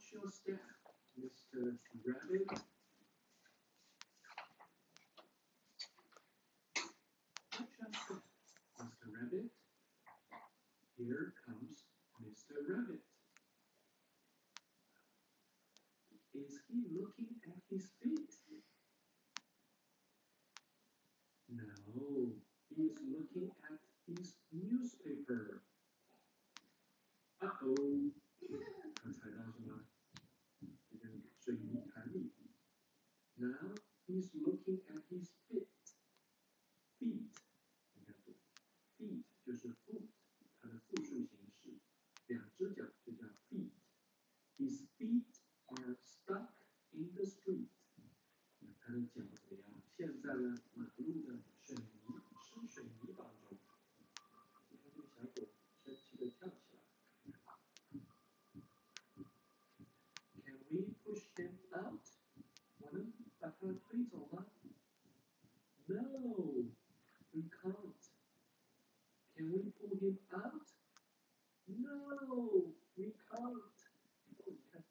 Watch your step, Mr. Rabbit. Watch your Mr. Rabbit. Here comes Mr. Rabbit. Is he looking at his feet? No, he is looking at his newspaper. Uh-oh. Now he's looking at his feet. Feet，你看读，feet 就是 foot，它的复数形式，两只脚就叫 feet。His feet are stuck in the street. 他的脚怎么样？陷在了 能把他推走吗？No, we can't. Can we pull him out? No, we can't. 哦，你看，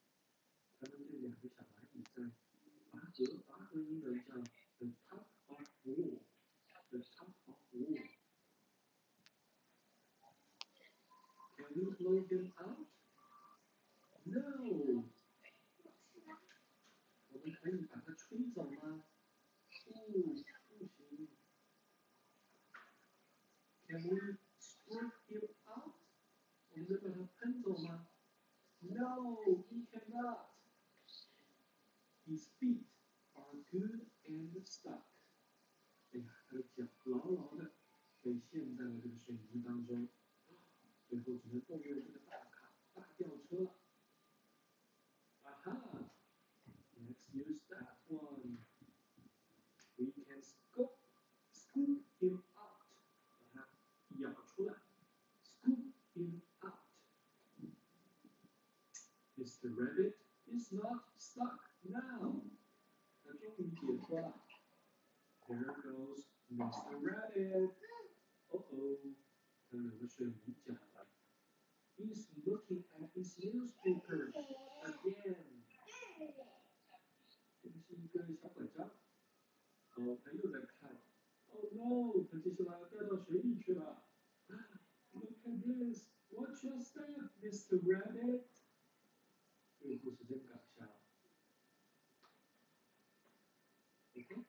他们这两个小蚂蚁在拔河，拔河英文叫 the top of wall。The top of wall. Can we blow him out? No. Can we squirt him out? 我们能把它喷走吗？No, we cannot. His feet are good and stuck. 哎呀，他的脚牢牢的 舀出来，scoop him out. Mr. Rabbit is not stuck now. 他终于解脱了。There goes Mr. Rabbit. Uh oh, 他有个水泥脚了。He's looking at his newspaper again. Mr. Mr. Rabbit. Mm-hmm. Okay.